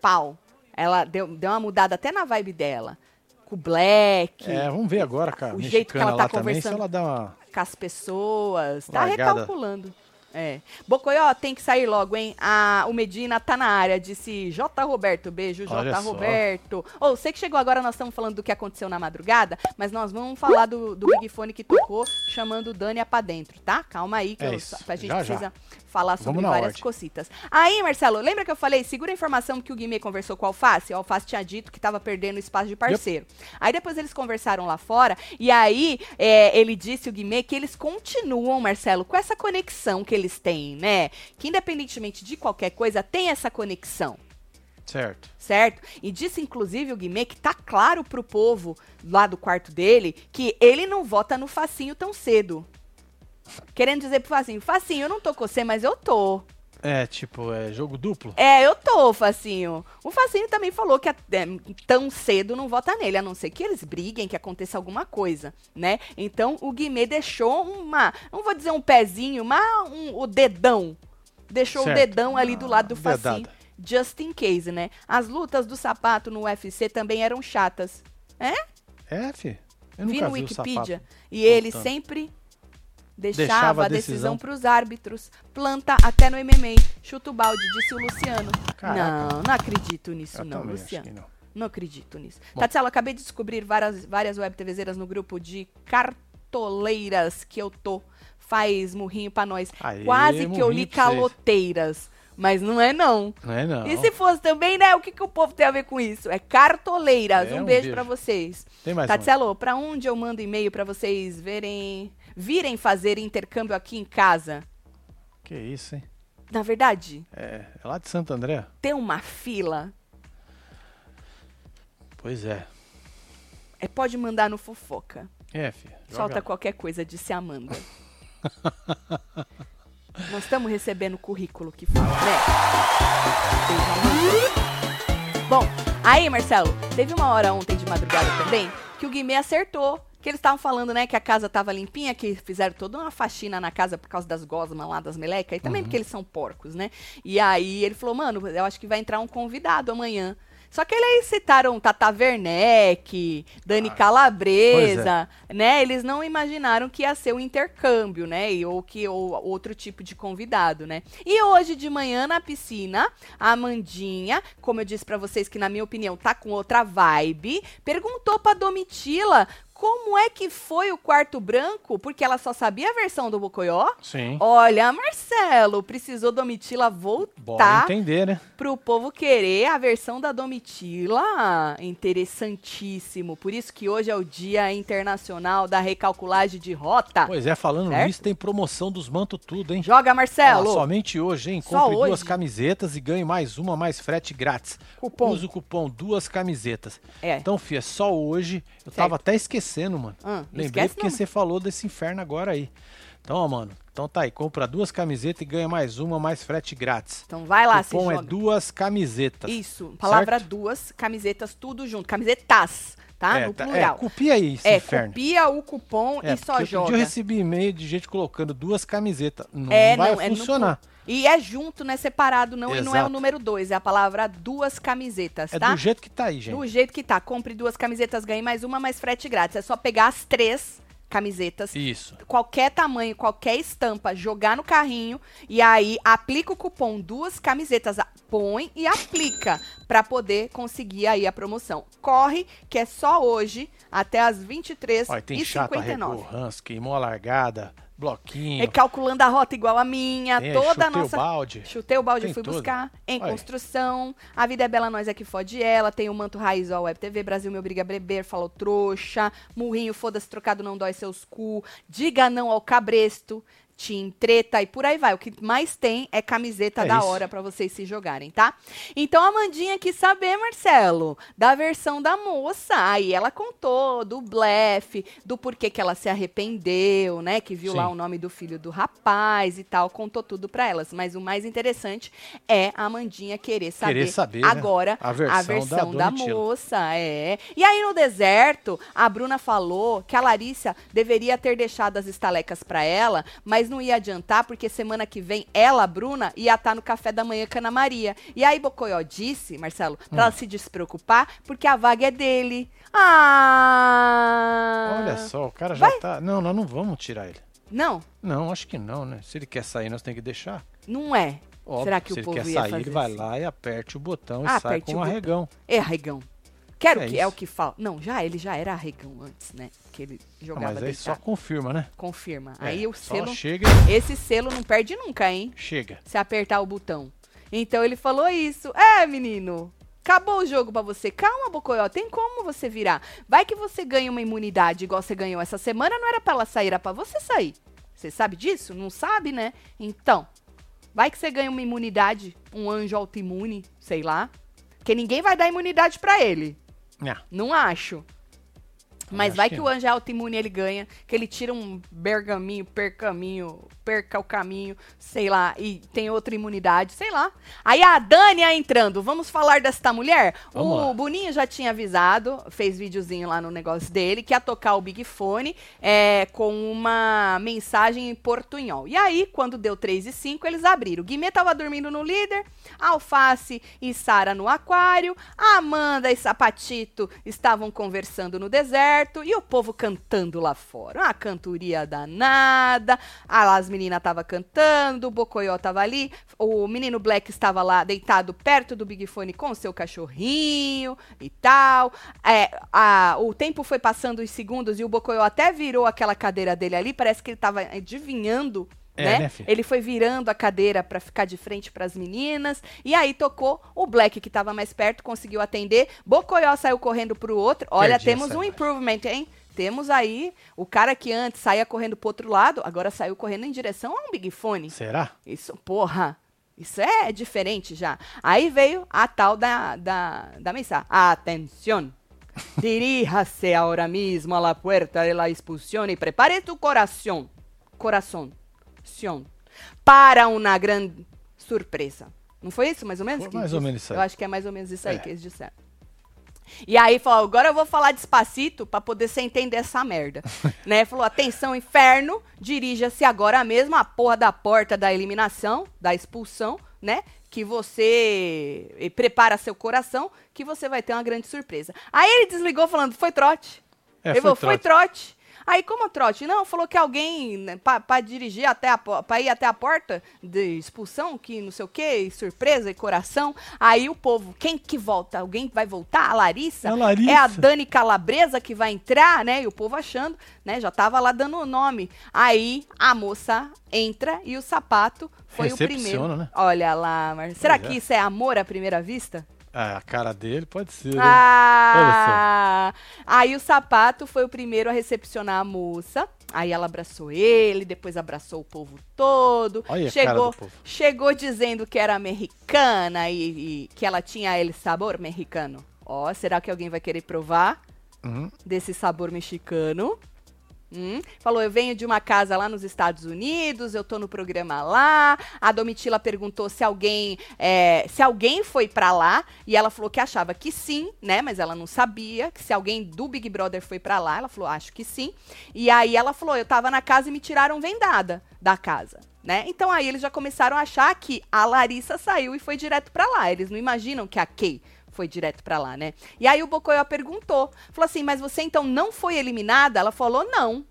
pau. Ela deu, deu uma mudada até na vibe dela. Com o Black É, vamos ver agora, cara. O jeito que ela tá lá também, conversando. ela dá uma... com as pessoas. Tá Largada. recalculando. É. Bocoió tem que sair logo, hein? Ah, o Medina tá na área, disse J. Roberto. Beijo, J. só. Roberto. Ou você que chegou agora, nós estamos falando do que aconteceu na madrugada, mas nós vamos falar do, do Big Fone que tocou, chamando Dânia pra dentro, tá? Calma aí, que É eu- a gente Já, já. Falar sobre várias ordem. cositas. Aí, Marcelo, lembra que eu falei? Segura a informação que o Guimê conversou com o Alface. O Alface tinha dito que tava perdendo espaço de parceiro. Aí depois eles conversaram lá fora, e aí é, ele disse, o Guimê, que eles continuam, Marcelo, com essa conexão que eles têm, né? Que independentemente de qualquer coisa, tem essa conexão Certo. certo? E disse, inclusive, o Guimê que tá claro pro povo lá do quarto dele que ele não vota no Facinho tão cedo. Querendo dizer pro Facinho, Facinho, eu não tô com você, mas eu tô. É, tipo, é jogo duplo? É, eu tô, Facinho. O Facinho também falou que é, tão cedo não vota nele, a não ser que eles briguem, que aconteça alguma coisa, né? Então o Guimê deixou uma, não vou dizer um pezinho, mas um, o dedão. Deixou Certo. o dedão ali do lado do Ah, Facinho, just in case, né? As lutas do sapato no UFC também eram chatas. É? É, fi. Eu Vi no Wikipedia. E ele sempre Deixava, Deixava a decisão decisão. pros árbitros. Planta até no MMA. Chuta o balde, disse o Luciano. Caraca. Não, não acredito nisso, Eu não, Luciano. não. Não acredito nisso. Bom. Tatselo, acabei de descobrir várias, várias web TVzeiras no grupo de cartoleiras que eu tô. Faz murrinho pra nós. Aê, Quase que eu li caloteiras. Mas não é não. Não é não. E se fosse também, né? O que, que o povo tem a ver com isso? É cartoleiras. É, um, um beijo beijo. pra vocês. Tem mais pra onde eu mando e-mail pra vocês verem, virem fazer intercâmbio aqui em casa? Que isso, hein? Na verdade, É, é lá de Santo André? tem uma fila. Pois é. É, pode mandar no fofoca. É, filha. Solta lá. qualquer coisa, disse a Amanda. Nós estamos recebendo currículo que fala, né? Bom, aí, Marcelo, teve uma hora ontem de madrugada também que o Guimê acertou. Que eles estavam falando, né, que a casa tava limpinha, que fizeram toda uma faxina na casa por causa das gosmas lá das melecas, e também porque eles são porcos, né? E aí ele falou, mano, eu acho que vai entrar um convidado amanhã. Só que eles citaram Tata Werneck, Dani Calabresa, né? Eles não imaginaram que ia ser um intercâmbio, né? E, ou que ou outro tipo de convidado, né? E hoje de manhã na piscina, a Amandinha, como eu disse pra vocês que na minha opinião tá com outra vibe, perguntou pra Domitila como é que foi o quarto branco, porque ela só sabia a versão do Bocoió. Sim. Olha, Marcelo, precisou Domitila Bora voltar entender, né? pro povo querer a versão da Domitila. Interessantíssimo. Por isso que hoje é o Dia Internacional da Recalculagem de Rota. Pois é, falando Certo? nisso, tem promoção dos manto tudo, hein? Joga, Marcelo. somente hoje, hein? Compre duas hoje? camisetas e ganhe mais uma, mais frete grátis. Cupom. Use o cupom duas camisetas. É. Então, Fia, só hoje. Eu Certo. tava até esquecendo, mano. Ah, Lembrei esquece porque você falou desse inferno agora aí. Então, ó, mano. Então tá aí, compra duas camisetas e ganha mais uma, mais frete grátis. Então vai lá, o se cupom é joga. duas camisetas. Isso, palavra Certo? duas, camisetas, tudo junto. Camisetas, tá? é, no tá- plural. É, copia aí É, inferno. copia o cupom É, e só joga. Eu recebi e-mail de gente colocando duas camisetas. Não É, vai não, é funcionar. E é junto, não é separado, não. E não é o Exato. número dois, é a palavra duas camisetas, É tá? do jeito que tá aí, gente. Do jeito que tá. Compre duas camisetas, ganhe mais uma, mais frete grátis. É só pegar as três camisetas, Isso. qualquer tamanho, qualquer estampa, jogar no carrinho e aí aplica o cupom duas camisetas, põe e aplica pra poder conseguir aí a promoção. Corre, que é só hoje até as 23 Olha, tem e chato, 59. arregou, ranço, queimou a largada, bloquinho. É calculando a rota igual a minha, tem aí, toda a chutei o nossa balde. Chutei o balde e Tem fui tudo. buscar. Em Olha. construção. A vida é bela, nós é que fode ela. Tem o manto raiz ó, Web TV. Brasil me obriga a beber. Falou trouxa. Murrinho, foda-se, trocado não dói seus cu. Diga não ao cabresto. Team treta e por aí vai. O que mais tem é camiseta É da isso. hora pra vocês se jogarem, tá? Então a Mandinha quis saber, Marcelo, da versão da moça. Aí ela contou do blefe, do porquê que ela se arrependeu, né? Que viu lá Sim. o nome do filho do rapaz e tal. Contou tudo pra elas. Mas o mais interessante é a Mandinha querer saber, Querer saber, né? agora A versão da da, Domitila. moça. É. E aí no deserto, a Bruna falou que a Larissa deveria ter deixado as estalecas pra ela, mas não ia adiantar, porque semana que vem ela, Bruna, ia estar no café da manhã com a Ana Maria. E aí Bocoió disse, Marcelo, pra Hum. ela se despreocupar, porque a vaga é dele. Ah! Olha só, o cara já Vai. tá. Não, nós não vamos tirar ele. Não, Não, acho que não, né? Se ele quer sair, nós temos que deixar. não é. Óbvio, Será que se o povo ele quer sair, fazer ele vai assim? lá e aperte o botão e Ah, sai aperte com o um arregão. É arregão. Quero É que é o isso. que fala. Não, já ele já era arregão antes, né? Que ele Ah, jogava mas aí só deitado. confirma, né? Confirma. É, Aí o só selo, chega esse selo não perde nunca, hein? chega. Se apertar o botão. Então ele falou isso. É, menino. Acabou o jogo pra você. Calma, Bocoió. Tem como você virar. Vai que você ganha uma imunidade igual você ganhou essa semana. Não era pra ela sair, era pra você sair. Você sabe disso? Não sabe, né? Então, vai que você ganha uma imunidade, um anjo autoimune, sei lá. Porque ninguém vai dar imunidade pra ele. Ah, Não acho. Mas vai que o anjo é autoimune ele ganha, que ele tira um bergaminho, percaminho, perca o caminho, sei lá, e tem outra imunidade, sei lá. Aí a Dânia entrando, vamos falar desta mulher? Vamos o lá. Boninho já tinha avisado, fez videozinho lá no negócio dele, que ia tocar o Big Fone é, com uma mensagem em portunhol. E aí, quando deu 3 e 5, eles abriram. O Guimê tava dormindo no líder, Alface e Sara no aquário, Amanda e Sapatito estavam conversando no deserto, perto e o povo cantando lá fora. Uma cantoria danada. Ah, as meninas estavam cantando, o Bocoió tava ali, o menino Black estava lá deitado perto do Big Fone com o seu cachorrinho e tal. É, a, o tempo foi passando os segundos e o Bocoió até virou aquela cadeira dele ali, parece que ele estava adivinhando É, né? né, ele foi virando a cadeira para ficar de frente para as meninas. E aí tocou o Black, que estava mais perto, conseguiu atender. Bocoió saiu correndo pro outro. Olha, Perdi temos um improvement, hein? Temos aí o cara que antes saía correndo pro outro lado, agora saiu correndo em direção a um Big Fone. Será? Isso, porra. Isso é diferente já. Aí veio a tal da, da, da mensagem. Atención. Diríjase ahora mismo a la puerta de la expulsión y prepare tu corazón. Corazón. Para uma grande surpresa. Não foi isso, mais ou menos? Foi mais ou menos isso aí. Eu acho que é mais ou menos isso aí É. que eles disseram. E aí falou, agora eu vou falar despacito pra poder você entender essa merda. né? Falou, atenção, inferno, dirija-se agora mesmo à porra da porta da eliminação, da expulsão, né? Que você prepara seu coração, que você vai ter uma grande surpresa. Aí ele desligou falando, foi trote. É, ele foi falou, foi trote. Aí, como trote? Não, falou que alguém, né, pra dirigir até a, pra ir até a porta de expulsão, que não sei o quê, e surpresa e coração. Aí o povo, quem que volta? Alguém vai voltar? A Larissa? A Larissa. É a Dani Calabresa que vai entrar, né? E o povo achando, né? Já tava lá dando o nome. Aí a moça entra e o sapato foi o primeiro. né? Olha lá. Será que é. isso é amor à primeira vista? Ah, a cara dele pode ser. né? Ah! Aí o sapato foi o primeiro a recepcionar a moça. Aí ela abraçou ele, depois abraçou o povo todo. Olha chegou, povo. chegou dizendo que era americana e, e que ela tinha el sabor mexicano. Ó, será que alguém vai querer provar Uhum. desse sabor mexicano? Hum, falou, eu venho de uma casa lá nos Estados Unidos, eu tô no programa lá. A Domitila perguntou se alguém, é, se alguém foi pra lá e ela falou que achava que sim, né? Mas ela não sabia que se alguém do Big Brother foi pra lá. Ela falou, acho que sim. E aí ela falou, eu tava na casa e me tiraram vendada da casa. Né? Então aí eles já começaram a achar que a Larissa saiu e foi direto pra lá. Eles não imaginam que a Kay foi direto pra lá, né? E aí o Bocoió perguntou, falou assim, mas você então não foi eliminada? Ela falou não.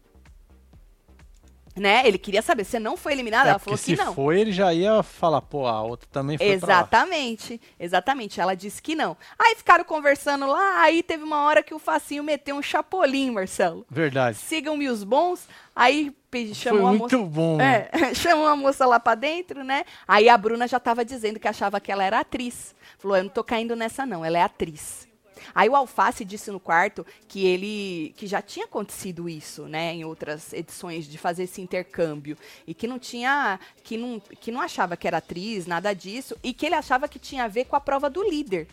Né? Ele queria saber, você não foi eliminada? É, Ela falou que se não. foi, ele já ia falar, pô, a outra também foi. Exatamente, exatamente. Ela disse que não. Aí ficaram conversando lá, aí teve uma hora que o Facinho meteu um chapolim, Marcelo. Verdade. Sigam-me os bons. Aí pe- Foi chamou a moça. muito bom. É, chamou a moça lá pra dentro, né? Aí a Bruna já tava dizendo que achava que ela era atriz. Falou, eu não tô caindo nessa não, ela é atriz. Aí o Alface disse no quarto que ele que já tinha acontecido isso, né, em outras edições de fazer esse intercâmbio e que não tinha que não que não achava que era atriz, nada disso, e que ele achava que tinha a ver com a prova do líder.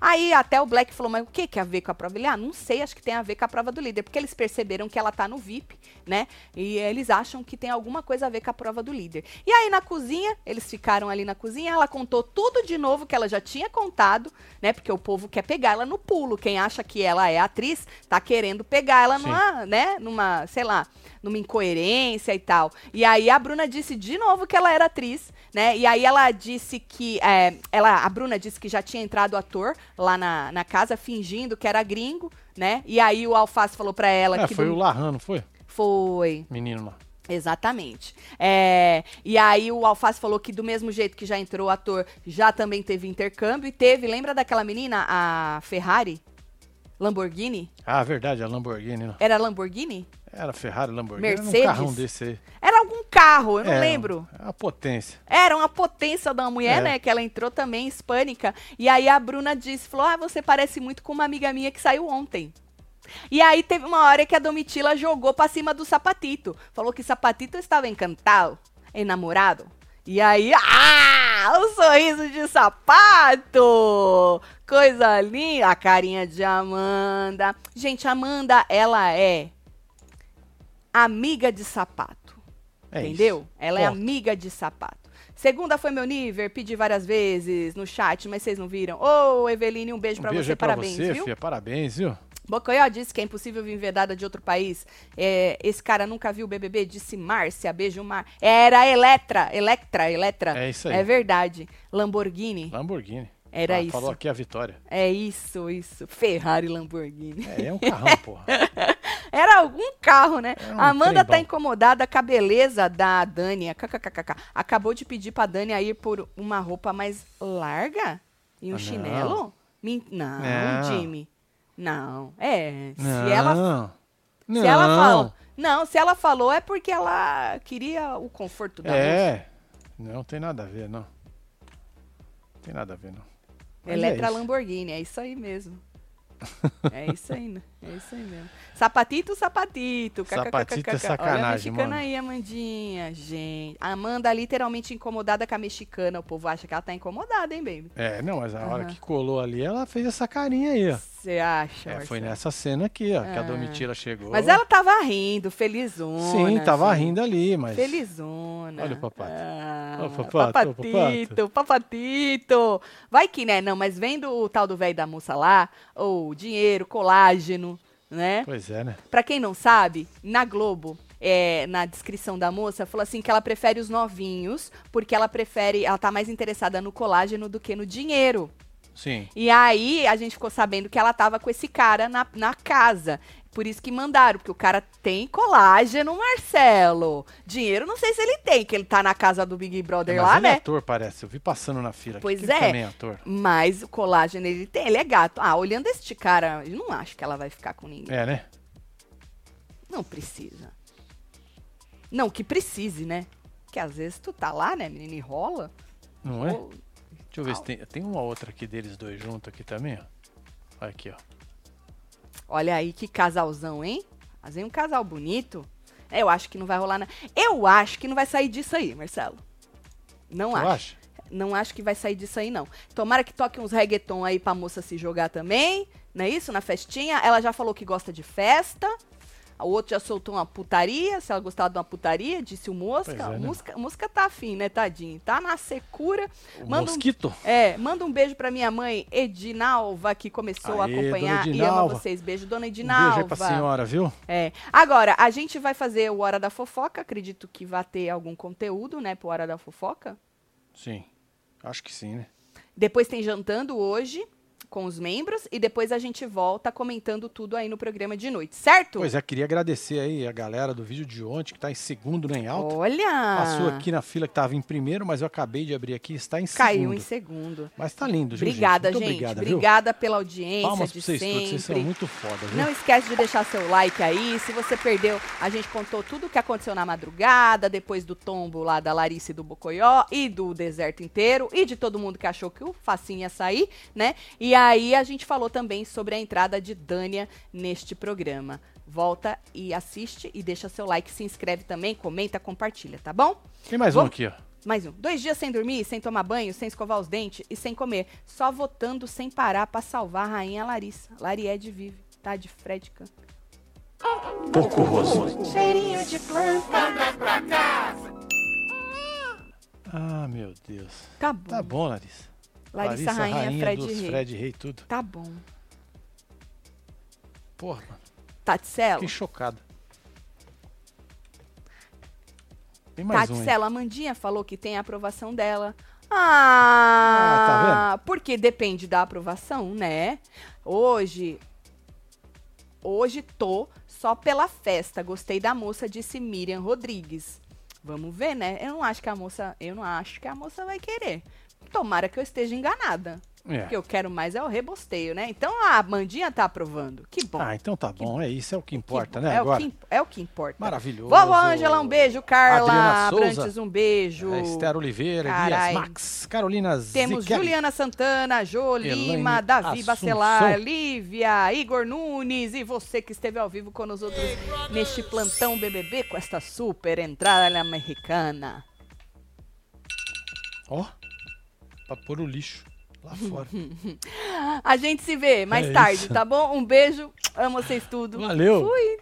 Aí até o Black falou, mas o que que a ver com a prova? Ele, ah, não sei, acho que tem a ver com a prova do líder, porque eles perceberam que ela tá no VIP, né? E eles acham que tem alguma coisa a ver com a prova do líder. E aí na cozinha, eles ficaram ali na cozinha, ela contou tudo de novo que ela já tinha contado, né? Porque o povo quer pegar ela no pulo. Quem acha que ela é atriz, tá querendo pegar ela Sim. numa, né? Numa, sei lá, numa incoerência e tal. E aí a Bruna disse de novo que ela era atriz, né? E aí ela disse que. é, ela, a Bruna disse que já tinha entrado ator lá na, na casa, fingindo que era gringo, né? E aí o Alface falou pra ela É, que. foi do- o Larran, não foi? Foi. Menino lá. Exatamente. É, e aí o Alface falou que do mesmo jeito que já entrou o ator, já também teve intercâmbio e teve, lembra daquela menina, a Ferrari? Lamborghini? Ah, verdade, a Lamborghini. Não. Era Lamborghini? Era Ferrari, Lamborghini. Mercedes? Era um carrão desse aí. Era algum carro, eu não É, lembro. É a potência. Era uma potência da mulher, É. né? Que ela entrou também hispânica. E aí a Bruna disse, falou, ah, você parece muito com uma amiga minha que saiu ontem. E aí teve uma hora que a Domitila jogou pra cima do Sapatito. Falou que Sapatito estava encantado, enamorado. E aí, ah, o sorriso de sapato! Coisa linda, a carinha de Amanda. Gente, Amanda, ela é amiga de sapato. É Entendeu? isso. Ela é amiga de sapato. Segunda foi meu nível, pedi várias vezes no chat, mas vocês não viram. Ô, Eveline, um beijo Um pra beijo você, pra parabéns, você, viu? filha. Parabéns, viu? Bocoió disse que é impossível vir vedada de outro país. É, esse cara nunca viu o BBB, disse Márcia, beijo Mar. Era Eletra, Electra, Eletra. É isso aí. É verdade. Lamborghini. Lamborghini. Era Ah, isso. Falou aqui a vitória. É isso, isso. Ferrari Lamborghini. É, é um carrão, porra. Carro, né? Era um a Amanda tá incomodada com a beleza da Dani. KKKK. Acabou de pedir pra Dani ir por uma roupa mais larga? E um Ah, chinelo? Não, Não. Jimmy. Não. É, se Não. ela não. Se ela falou. Não, se ela falou é porque ela queria o conforto da moça. É. Não tem nada a ver, não. Tem nada a ver, não. Mas Eletra é isso. Lamborghini, é isso aí mesmo. É isso aí, né? É isso aí mesmo. Sapatito, sapatito. Sapatito é sacanagem, Olha a mexicana mano. aí, Amandinha. Gente. A Amanda literalmente incomodada com a mexicana. O povo acha que ela tá incomodada, hein, baby? É, não, mas a hora Aham. que colou ali, ela fez essa carinha aí, ó. Você acha? É, foi nessa cena aqui, ó, que a Ah. Domitila chegou. Mas ela tava rindo, felizona. Sim, tava rindo ali, mas. Felizona. Olha o papato. Ah, Olha o papato, o papatito, papatito. Vai que, né? Não, mas vendo o tal do velho da moça lá, ou dinheiro, colágeno, né? Pois é, né? Pra quem não sabe, na Globo, é, na descrição da moça, falou assim que ela prefere os novinhos, porque ela prefere, ela tá mais interessada no colágeno do que no dinheiro. Sim. E aí a gente ficou sabendo que ela tava com esse cara na, na casa. Por isso que mandaram, porque o cara tem colágeno, Marcelo. Dinheiro não sei se ele tem, que ele tá na casa do Big Brother mas lá, ele é né? ator, parece. Eu vi passando na fila. aqui, Pois ele é. também é ator. Mas o colágeno ele tem, ele é gato. Ah, olhando este cara, eu não acho que ela vai ficar com ninguém. É, né? Não precisa. Não, que precise, né? Que às vezes tu tá lá, né, menina, e rola. Não é? Ou- Deixa eu ver se tem. Tem uma outra aqui deles dois juntos aqui também, ó. Aqui, ó. Olha aí que casalzão, hein? Mas vem um casal bonito. É, Eu acho que não vai rolar, né? Eu acho que não vai sair disso aí, Marcelo. Não Tu acho. acha? Não acho que vai sair disso aí, não. Tomara que toque uns reggaeton aí pra moça se jogar também. Não é isso? Na festinha. Ela já falou que gosta de festa. O outro já soltou uma putaria. Se ela gostava de uma putaria, disse o Mosca. É, né? Mosca, Mosca tá afim, né, tadinho? Tá na secura. O Manda um- mosquito? É, manda um beijo pra minha mãe, Edinalva, que começou Aê, a acompanhar e ama vocês. Beijo, dona Um Edinalva. beijo aí pra senhora, viu? É. Agora, a gente vai fazer o Hora da Fofoca. Acredito que vai ter algum conteúdo, né, pro Hora da Fofoca. Sim. Acho que sim, né? Depois tem jantando hoje com os membros e depois a gente volta comentando tudo aí no programa de noite, certo? Pois é, queria agradecer aí a galera do vídeo de ontem, que tá em segundo nem alto. Olha! Passou aqui na fila que tava em primeiro, mas eu acabei de abrir aqui, está em Caiu segundo. em segundo. Mas tá lindo, viu, Obrigada, gente? gente. Obrigada? Obrigada pela audiência Palmas de pra vocês sempre. todos, vocês são muito foda, viu? Não esquece de deixar seu like aí. Se você perdeu, a gente contou tudo o que aconteceu na madrugada, depois do tombo lá da Larice e do Bocoió e do deserto inteiro e de todo mundo que achou que o facinho ia sair, né? E aí a gente falou também sobre a entrada de Dânia neste programa. Volta e assiste e deixa seu like, se inscreve também, comenta, compartilha, tá bom? Tem mais um Vamos- aqui, ó. Mais um. Dois dias sem dormir, sem tomar banho, sem escovar os dentes e sem comer. Só votando sem parar pra salvar a rainha Larissa. Lariede vive, tá? De Fred. Pouco rosto. Cheirinho de planta. Ah, meu Deus. Tá bom. Tá bom, Larissa. Larissa, rainha, Fred dos Rei. Fred Rei, tudo. Tá bom. Porra, mano. Taticelo. Fiquei chocado. Tem mais um. Taticelo, a Mandinha falou que tem a aprovação dela. Ah, Ah, tá porque depende da aprovação, né? Hoje, hoje tô só pela festa. Gostei da moça, disse Miriam Rodrigues. Vamos ver, né? Eu não acho que a moça, eu não acho que a moça vai querer. Tomara que eu esteja enganada. É. O que eu quero mais é o rebosteio, né? Então a Mandinha tá aprovando. Que bom. Ah, então tá bom. É isso, é o que que importa, bom. né? É Agora. O que, é o que importa. Maravilhoso. Vovó Ângela, um beijo. Carla. Abrantes, um beijo. É, Esther Oliveira, Carai. Elias Max, Carolina Temos Ziquelli. Juliana Santana, Jô Elaine Lima, Davi Assunção. Bacelar, Lívia, Igor Nunes e você que esteve ao vivo com nós outros neste plantão BBB com esta super entrada americana. Ó, pra pôr o lixo lá fora. A gente se vê mais É tarde, isso. tá bom? Um beijo, amo vocês tudo. Valeu. Fui.